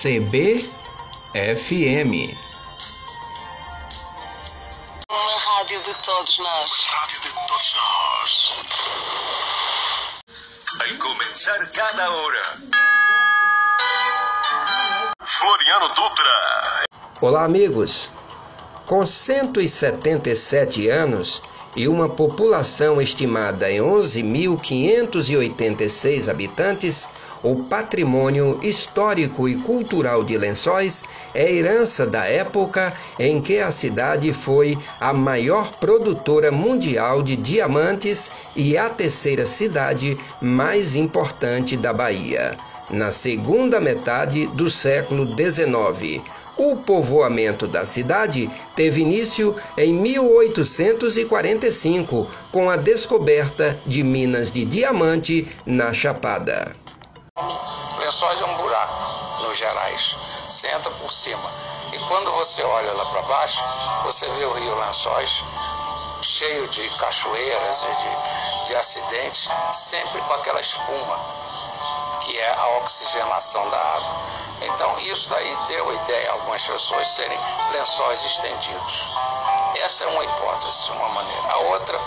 CBFM. Uma rádio de todos nós. Rádio de todos nós. Al comenzar cada hora. Floriano Dutra. Olá, amigos. Com 177 anos e uma população estimada em 11.586 habitantes, o patrimônio histórico e cultural de Lençóis é herança da época em que a cidade foi a maior produtora mundial de diamantes e a terceira cidade mais importante da Bahia. Na segunda metade do século XIX, o povoamento da cidade teve início em 1845, com a descoberta de minas de diamante na Chapada. Lençóis é um buraco, nos gerais. Você entra por cima. E quando você olha lá para baixo, você vê o rio Lençóis cheio de cachoeiras e de, de acidentes, sempre com aquela espuma, a oxigenação da água. Então, isso daí deu ideia a algumas pessoas serem lençóis estendidos. Essa é uma hipótese, uma maneira. A outra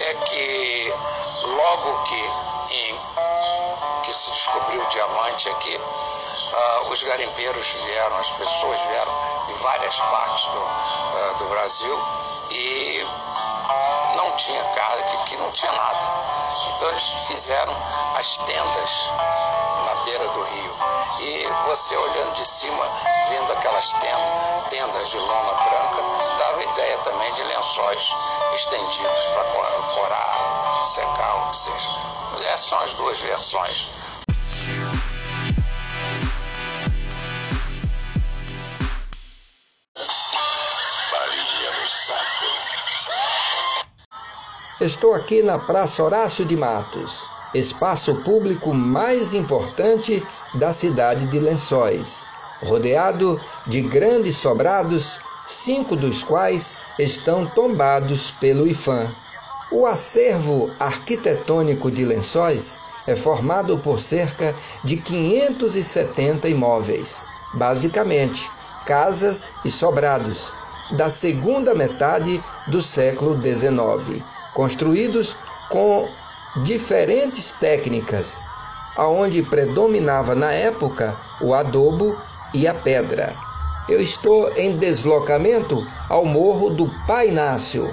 é que logo que, em, que se descobriu o diamante aqui, uh, os garimpeiros vieram, as pessoas vieram de várias partes do, uh, do Brasil e não tinha casa, que, que não tinha nada. Então eles fizeram as tendas na beira do rio. E você olhando de cima, vendo aquelas tendas, de lona branca, dava ideia também de lençóis estendidos para corar, secar, ou seja. Essas são as duas versões. Farinha no saco. Estou aqui na Praça Horácio de Matos, espaço público mais importante da cidade de Lençóis, rodeado de grandes sobrados, cinco dos quais estão tombados pelo IFAM. O acervo arquitetônico de Lençóis é formado por cerca de 570 imóveis, basicamente casas e sobrados, da segunda metade do século XIX, construídos com diferentes técnicas, aonde predominava na época o adobo e a pedra. Eu estou em deslocamento ao Morro do Pai Inácio.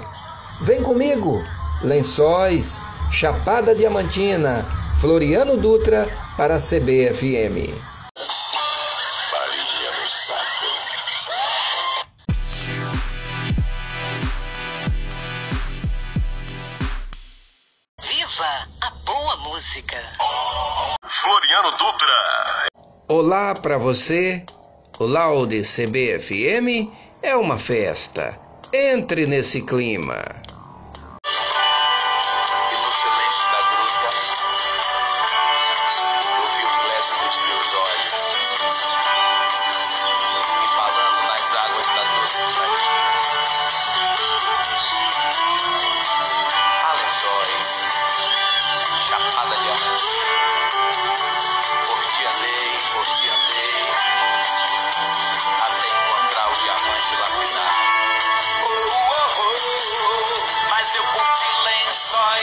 Vem comigo! Lençóis, Chapada Diamantina, Floriano Dutra para a CBFM. Música. Floriano Dutra. Olá para você. O Laude CBFM é uma festa. Entre nesse clima.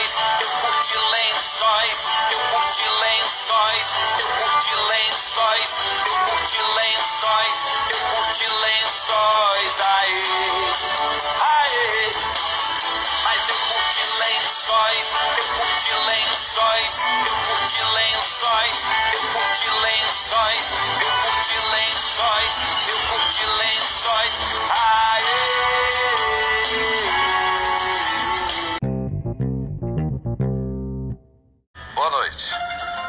lençóis, eu curti lençóis, eu curti lençóis, eu curti lençóis, eu curti lençóis, eu curti lençóis, aê, aê. Mas eu curti lençóis, eu curti lençóis, eu curti lençóis, eu curti lençóis.